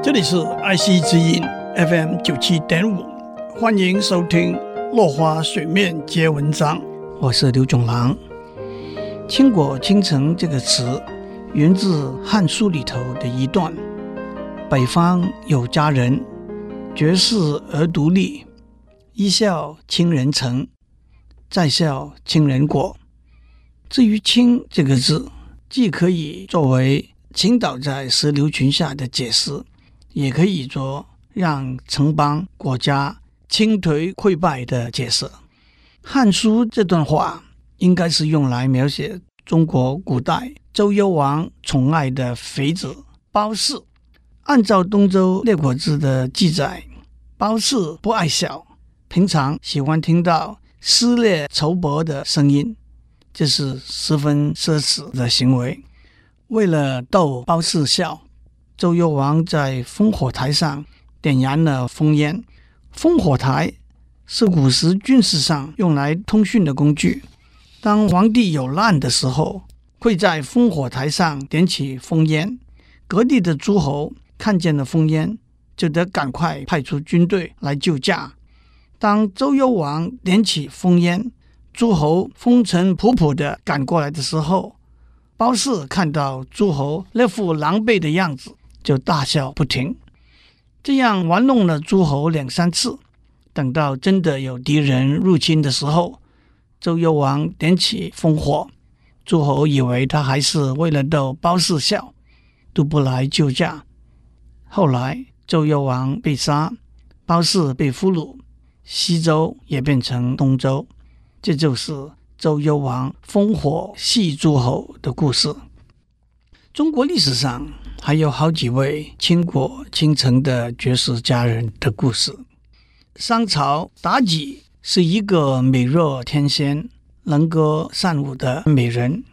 这里是爱惜之音 FM 九七点五，欢迎收听《落花水面皆文章》，我是刘炯郎。倾国倾城这个词源自《汉书》里头的一段：“北方有佳人，绝世而独立，一笑倾人城，再笑倾人国。”至于“倾”这个字，既可以作为倾倒在石榴裙下的解释，也可以做让城邦国家倾颓溃败的解释。《汉书》这段话应该是用来描写中国古代周幽王宠爱的妃子褒姒。按照东周列国志的记载，褒姒不爱笑，平常喜欢听到撕裂绸帛的声音，这是十分奢侈的行为。为了逗褒姒笑，周幽王在烽火台上点燃了烽烟。烽火台是古时军事上用来通讯的工具。当皇帝有难的时候，会在烽火台上点起烽烟。各地的诸侯看见了烽烟，就得赶快派出军队来救驾。当周幽王点起烽烟，诸侯风尘仆仆地赶过来的时候，褒姒看到诸侯那副狼狈的样子，就大笑不停。这样玩弄了诸侯两三次，等到真的有敌人入侵的时候，周幽王点起烽火，诸侯以为他还是为了逗褒姒笑，都不来救驾。后来周幽王被杀，褒姒被俘虏，西周也变成东周，这就是。周幽王烽火戏诸侯的故事，中国历史上还有好几位倾国倾城的绝世佳人的故事。商朝妲己是一个美若天仙、能歌善舞的美人，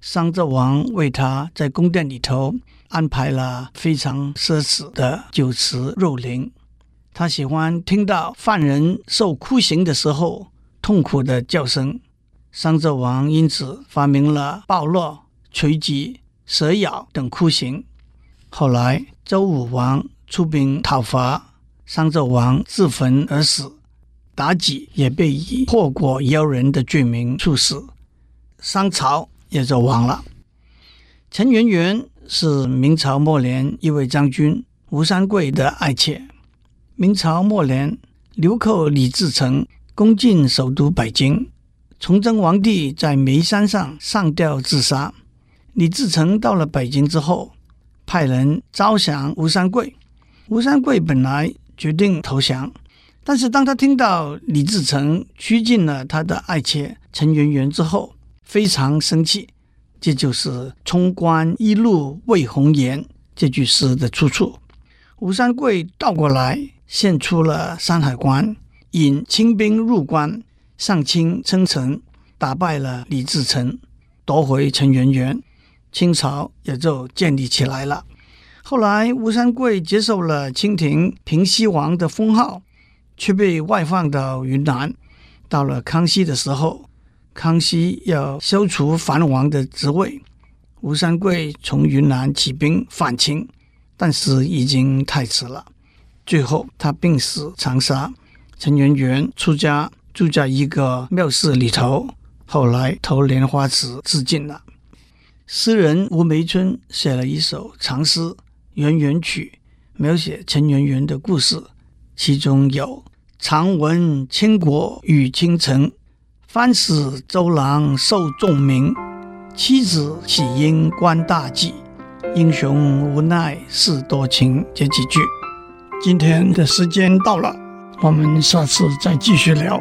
商纣王为她在宫殿里头安排了非常奢侈的酒池肉林，她喜欢听到犯人受酷刑的时候痛苦的叫声。商纣王因此发明了暴落、锤击、蛇咬等酷刑。后来周武王出兵讨伐，商纣王自焚而死，妲己也被以祸国妖人的罪名处死，商朝也就亡了。陈圆圆是明朝末年一位将军吴三桂的爱妾。明朝末年，流寇李自成攻进首都北京。崇祯皇帝在煤山上上吊自杀。李自成到了北京之后，派人招降吴三桂。吴三桂本来决定投降，但是当他听到李自成拘禁了他的爱妾陈圆圆之后，非常生气。这就是“冲冠一怒为红颜”这句诗的出处。吴三桂倒过来献出了山海关，引清兵入关。上清称臣，打败了李自成，夺回陈圆圆，清朝也就建立起来了。后来吴三桂接受了清廷平西王的封号，却被外放到云南。到了康熙的时候，康熙要消除藩王的职位，吴三桂从云南起兵反清，但是已经太迟了。最后他病死长沙，陈圆圆出家。住在一个庙寺里头，后来投莲花池自尽了。诗人吴梅村写了一首长诗《圆圆曲》，描写陈圆圆的故事，其中有“常闻倾国与倾城，翻使周郎受重名。妻子岂因观大计，英雄无奈事多情”这几句。今天的时间到了，我们下次再继续聊。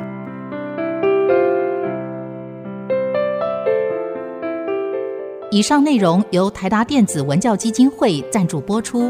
以上内容由台达电子文教基金会赞助播出。